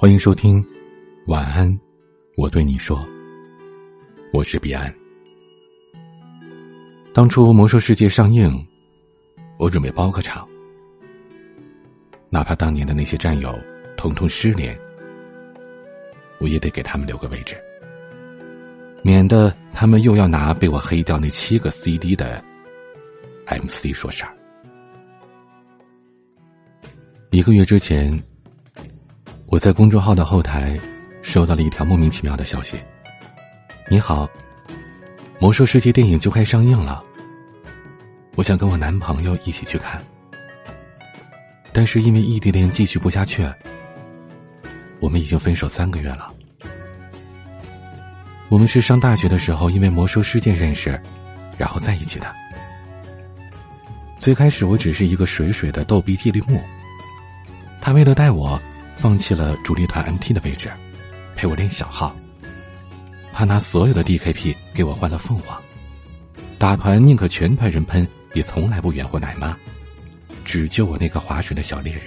欢迎收听，晚安，我对你说，我是彼岸。当初《魔兽世界》上映，我准备包个场，哪怕当年的那些战友统统失联，我也得给他们留个位置，免得他们又要拿被我黑掉那七个 CD 的 MC 说事儿。一个月之前。我在公众号的后台收到了一条莫名其妙的消息：“你好，《魔兽世界》电影就快上映了，我想跟我男朋友一起去看，但是因为异地恋继续不下去，我们已经分手三个月了。我们是上大学的时候因为《魔兽世界》认识，然后在一起的。最开始我只是一个水水的逗逼纪律木，他为了带我。”放弃了主力团 MT 的位置，陪我练小号。他拿所有的 DKP 给我换了凤凰，打团宁可全团人喷，也从来不远护奶妈，只救我那个划水的小猎人。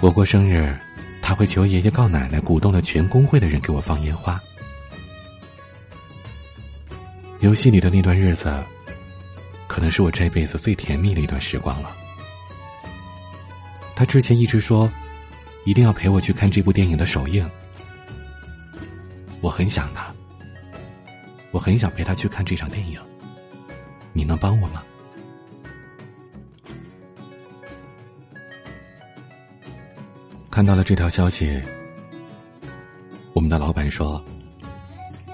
我过生日，他会求爷爷告奶奶，鼓动了全工会的人给我放烟花。游戏里的那段日子，可能是我这辈子最甜蜜的一段时光了。他之前一直说，一定要陪我去看这部电影的首映。我很想他，我很想陪他去看这场电影。你能帮我吗？看到了这条消息，我们的老板说：“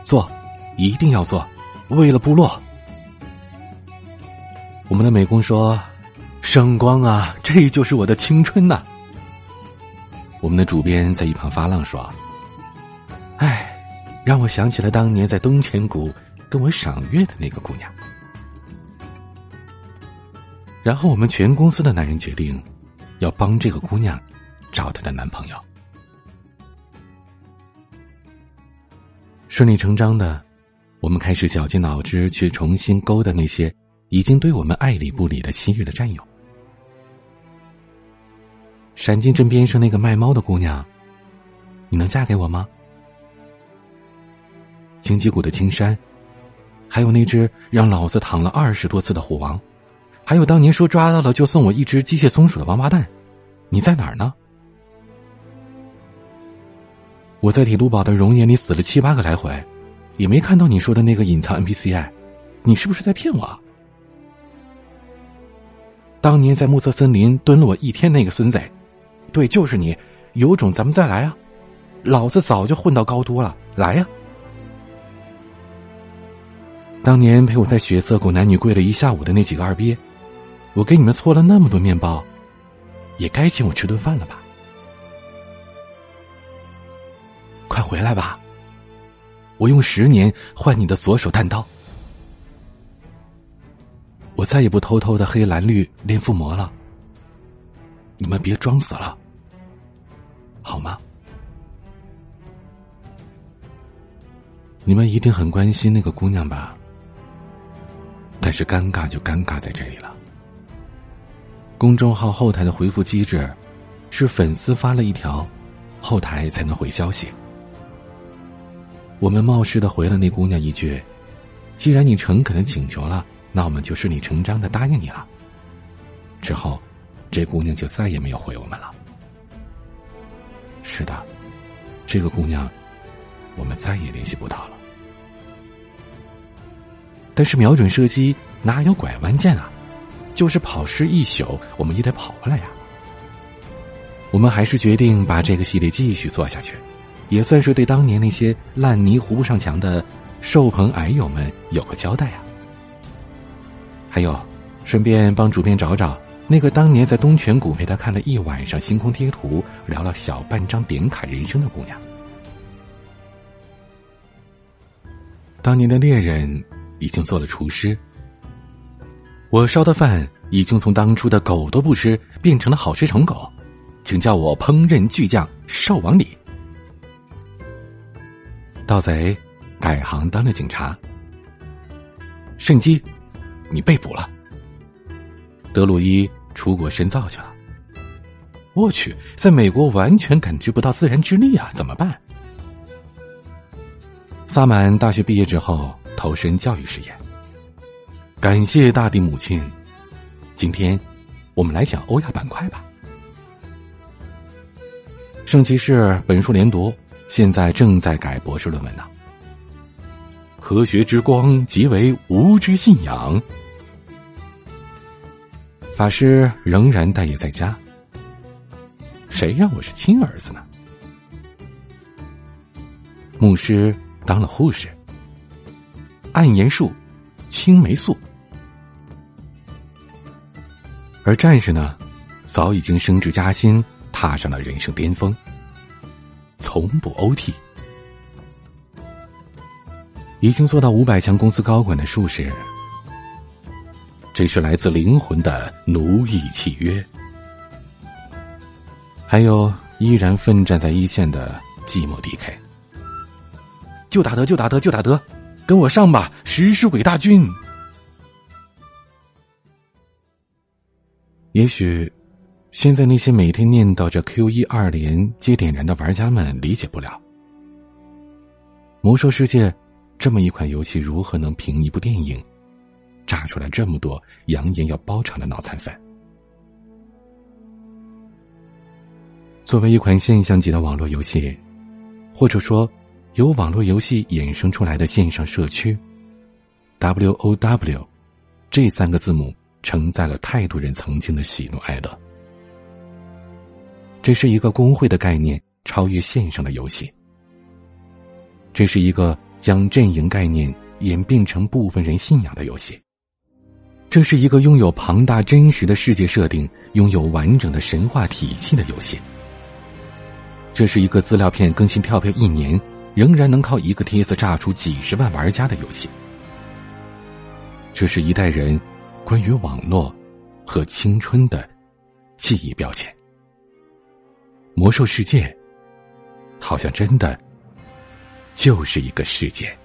做，一定要做，为了部落。”我们的美工说。圣光啊，这就是我的青春呐！我们的主编在一旁发浪说：“哎，让我想起了当年在东泉谷跟我赏月的那个姑娘。”然后我们全公司的男人决定要帮这个姑娘找她的男朋友。顺理成章的，我们开始绞尽脑汁去重新勾搭那些已经对我们爱理不理的昔日的战友。闪金镇边上那个卖猫的姑娘，你能嫁给我吗？荆棘谷的青山，还有那只让老子躺了二十多次的虎王，还有当年说抓到了就送我一只机械松鼠的王八蛋，你在哪儿呢？我在铁都堡的熔岩里死了七八个来回，也没看到你说的那个隐藏 NPC，你是不是在骗我？当年在暮色森林蹲了我一天那个孙子。对，就是你，有种咱们再来啊！老子早就混到高多了，来呀！当年陪我在血色谷男女跪了一下午的那几个二逼，我给你们搓了那么多面包，也该请我吃顿饭了吧？快回来吧！我用十年换你的左手弹刀，我再也不偷偷的黑蓝绿练附魔了。你们别装死了。好吗？你们一定很关心那个姑娘吧？但是尴尬就尴尬在这里了。公众号后台的回复机制是粉丝发了一条，后台才能回消息。我们冒失的回了那姑娘一句：“既然你诚恳的请求了，那我们就顺理成章的答应你了。”之后，这姑娘就再也没有回我们了。是的，这个姑娘，我们再也联系不到了。但是瞄准射击哪有拐弯箭啊？就是跑失一宿，我们也得跑回来呀。我们还是决定把这个系列继续做下去，也算是对当年那些烂泥糊不上墙的兽朋矮友们有个交代啊。还有，顺便帮主编找找。那个当年在东泉谷陪他看了一晚上星空贴图，聊了小半张点卡人生的姑娘，当年的恋人已经做了厨师，我烧的饭已经从当初的狗都不吃变成了好吃成狗，请叫我烹饪巨匠少王礼。盗贼改行当了警察，圣基，你被捕了。德鲁伊出国深造去了，我去，在美国完全感觉不到自然之力啊，怎么办？萨满大学毕业之后投身教育事业，感谢大地母亲。今天，我们来讲欧亚板块吧。圣骑士本书连读，现在正在改博士论文呢。科学之光即为无知信仰。法师仍然待业在家。谁让我是亲儿子呢？牧师当了护士。暗盐素，青霉素。而战士呢，早已经升职加薪，踏上了人生巅峰，从不 OT。已经做到五百强公司高管的术士，这是来自灵魂的奴役契约。还有依然奋战在一线的寂寞 DK，就打得就打得就打得，跟我上吧，食尸鬼大军！也许，现在那些每天念叨着 Q 一二连接点燃的玩家们理解不了，魔兽世界这么一款游戏如何能凭一部电影，炸出来这么多扬言要包场的脑残粉？作为一款现象级的网络游戏，或者说由网络游戏衍生出来的线上社区，W O W 这三个字母。承载了太多人曾经的喜怒哀乐。这是一个工会的概念超越线上的游戏。这是一个将阵营概念演变成部分人信仰的游戏。这是一个拥有庞大真实的世界设定、拥有完整的神话体系的游戏。这是一个资料片更新跳票一年，仍然能靠一个帖子炸出几十万玩家的游戏。这是一代人。关于网络和青春的记忆标签，魔兽世界好像真的就是一个世界。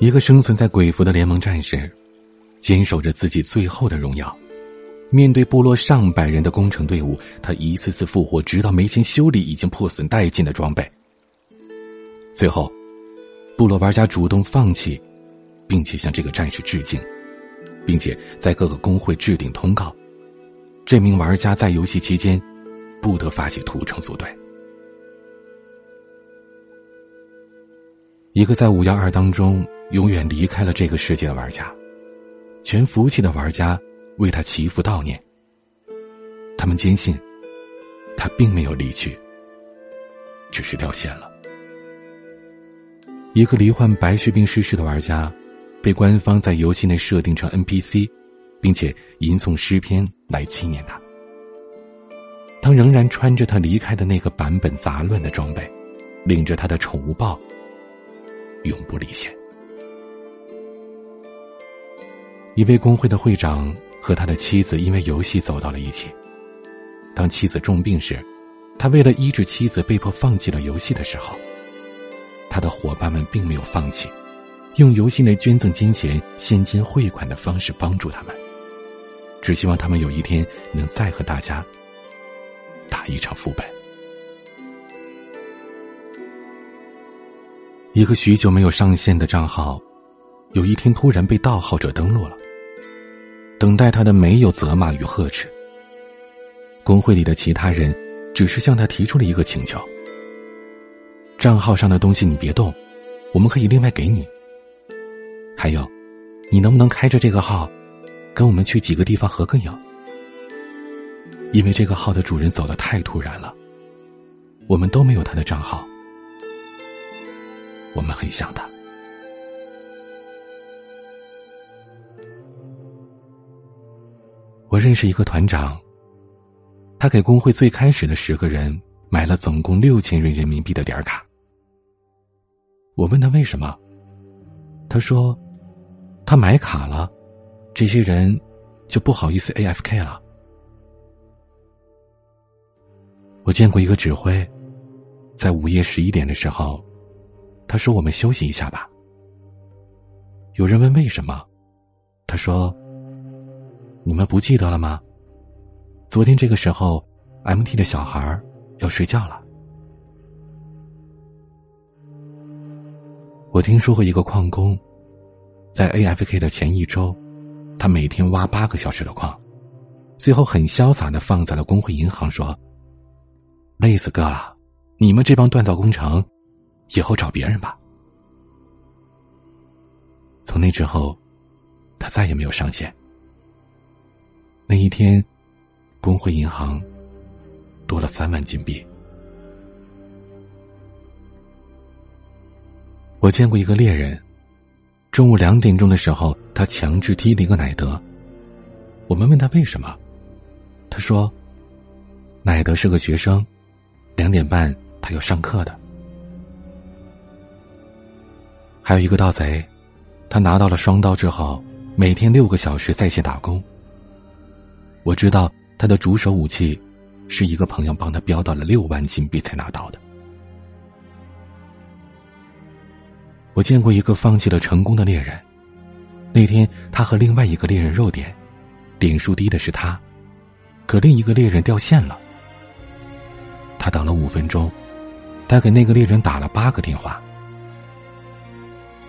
一个生存在鬼服的联盟战士，坚守着自己最后的荣耀。面对部落上百人的攻城队伍，他一次次复活，直到没钱修理已经破损殆尽的装备。最后。部落玩家主动放弃，并且向这个战士致敬，并且在各个工会置顶通告：这名玩家在游戏期间不得发起屠城组队。一个在五幺二当中永远离开了这个世界的玩家，全服气的玩家为他祈福悼念。他们坚信，他并没有离去，只是掉线了。一个罹患白血病逝世的玩家，被官方在游戏内设定成 NPC，并且吟诵诗篇来纪念他。他仍然穿着他离开的那个版本杂乱的装备，领着他的宠物豹，永不离线。一位工会的会长和他的妻子因为游戏走到了一起。当妻子重病时，他为了医治妻子，被迫放弃了游戏的时候。他的伙伴们并没有放弃，用游戏内捐赠金钱、现金汇款的方式帮助他们，只希望他们有一天能再和大家打一场副本。一个许久没有上线的账号，有一天突然被盗号者登录了。等待他的没有责骂与呵斥，工会里的其他人只是向他提出了一个请求。账号上的东西你别动，我们可以另外给你。还有，你能不能开着这个号，跟我们去几个地方合个影？因为这个号的主人走的太突然了，我们都没有他的账号，我们很想他。我认识一个团长，他给工会最开始的十个人买了总共六千元人民币的点卡。我问他为什么，他说，他买卡了，这些人就不好意思 A F K 了。我见过一个指挥，在午夜十一点的时候，他说我们休息一下吧。有人问为什么，他说，你们不记得了吗？昨天这个时候，MT 的小孩要睡觉了。我听说过一个矿工，在 AFK 的前一周，他每天挖八个小时的矿，最后很潇洒的放在了工会银行，说：“累死哥了，你们这帮锻造工程，以后找别人吧。”从那之后，他再也没有上线。那一天，工会银行多了三万金币。我见过一个猎人，中午两点钟的时候，他强制踢了一个奶德。我们问他为什么，他说：“奶德是个学生，两点半他要上课的。”还有一个盗贼，他拿到了双刀之后，每天六个小时在线打工。我知道他的主手武器，是一个朋友帮他标到了六万金币才拿到的。我见过一个放弃了成功的猎人，那天他和另外一个猎人肉点，点数低的是他，可另一个猎人掉线了。他等了五分钟，他给那个猎人打了八个电话，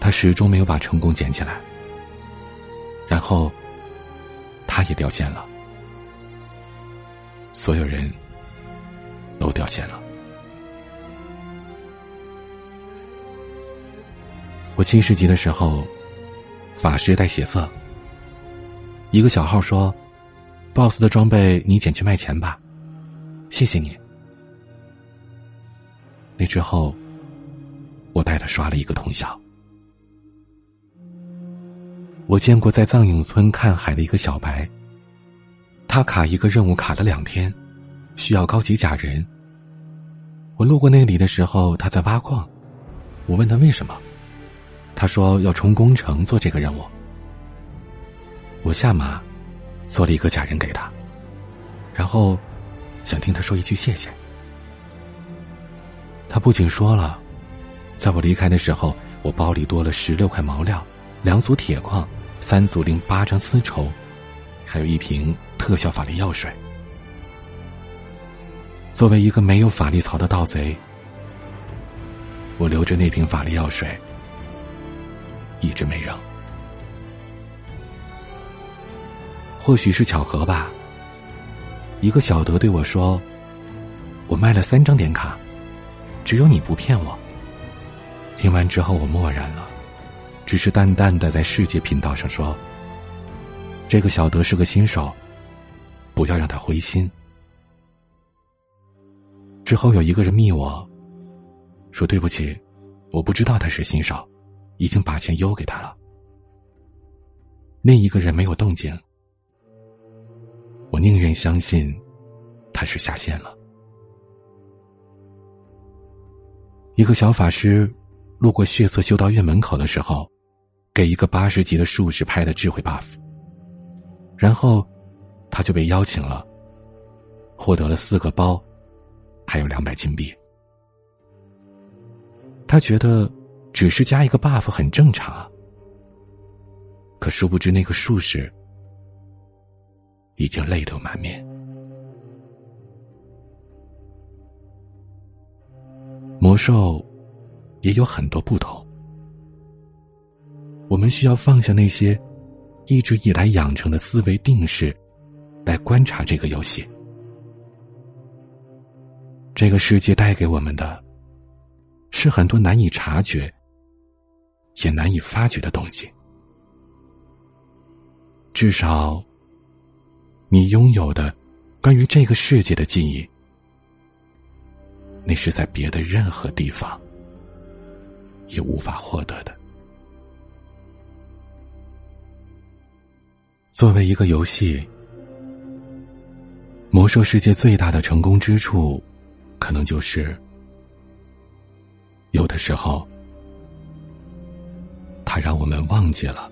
他始终没有把成功捡起来，然后他也掉线了。所有人都掉线了。我七十级的时候，法师带血色。一个小号说：“boss 的装备你捡去卖钱吧，谢谢你。”那之后，我带他刷了一个通宵。我见过在藏影村看海的一个小白。他卡一个任务卡了两天，需要高级假人。我路过那里的时候，他在挖矿。我问他为什么，他说要冲工程做这个任务。我下马，做了一个假人给他，然后想听他说一句谢谢。他不仅说了，在我离开的时候，我包里多了十六块毛料、两组铁矿、三组零八张丝绸。还有一瓶特效法力药水。作为一个没有法力槽的盗贼，我留着那瓶法力药水，一直没扔。或许是巧合吧。一个小德对我说：“我卖了三张点卡，只有你不骗我。”听完之后，我默然了，只是淡淡的在世界频道上说。这个小德是个新手，不要让他灰心。之后有一个人密我，说对不起，我不知道他是新手，已经把钱邮给他了。另一个人没有动静，我宁愿相信他是下线了。一个小法师路过血色修道院门口的时候，给一个八十级的术士拍了智慧 buff。然后，他就被邀请了，获得了四个包，还有两百金币。他觉得只是加一个 buff 很正常啊，可殊不知那个术士已经泪流满面。魔兽也有很多不同，我们需要放下那些。一直以来养成的思维定式，来观察这个游戏。这个世界带给我们的，是很多难以察觉、也难以发掘的东西。至少，你拥有的关于这个世界的记忆，那是在别的任何地方也无法获得的。作为一个游戏，魔兽世界最大的成功之处，可能就是有的时候，它让我们忘记了，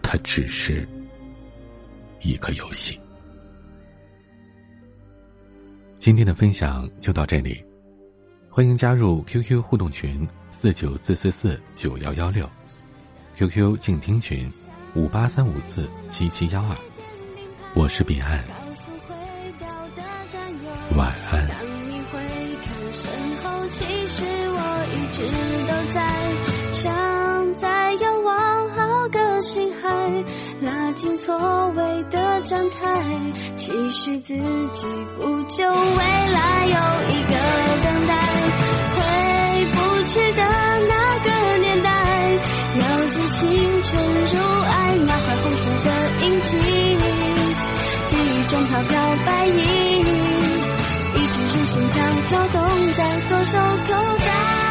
它只是一个游戏。今天的分享就到这里，欢迎加入 QQ 互动群四九四四四九幺幺六。QQ 静听群，五八三五四七七幺二。我是彼岸，晚安。当你回看身后，其实我一直都在，像在遥望好个心海，拉近错位的站台，期许自己不久未来有一个等待，回不去的那记忆中飘飘白衣，一直如心跳跳动在左手口袋。